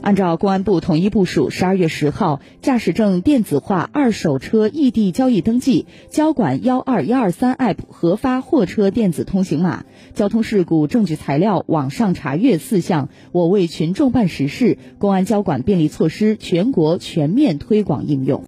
按照公安部统一部署十二月十号驾驶证电子化二手车异地交易登记交管幺二幺二三 app 核发货车电子通行码。交通事故证据材料网上查阅四项我为群众办实事公安交管便利措施全国全面推广应用。